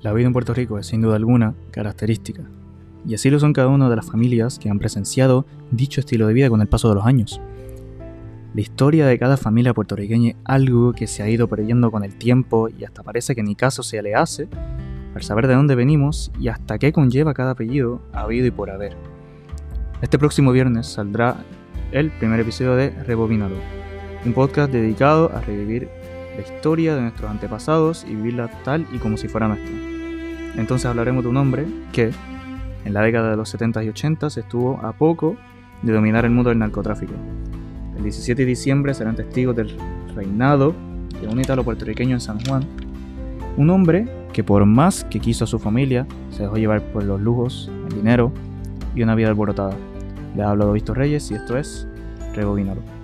La vida en Puerto Rico es sin duda alguna característica, y así lo son cada una de las familias que han presenciado dicho estilo de vida con el paso de los años. La historia de cada familia puertorriqueña es algo que se ha ido perdiendo con el tiempo y hasta parece que ni caso se le hace al saber de dónde venimos y hasta qué conlleva cada apellido habido y por haber. Este próximo viernes saldrá el primer episodio de Rebobinado, un podcast dedicado a revivir la historia de nuestros antepasados y vivirla tal y como si fuera nuestra. Entonces hablaremos de un hombre que, en la década de los 70 y 80, estuvo a poco de dominar el mundo del narcotráfico. El 17 de diciembre serán testigos del reinado de un italo puertorriqueño en San Juan, un hombre que por más que quiso a su familia, se dejó llevar por los lujos, el dinero y una vida alborotada. Les hablo de Víctor Reyes y esto es Rebobinado.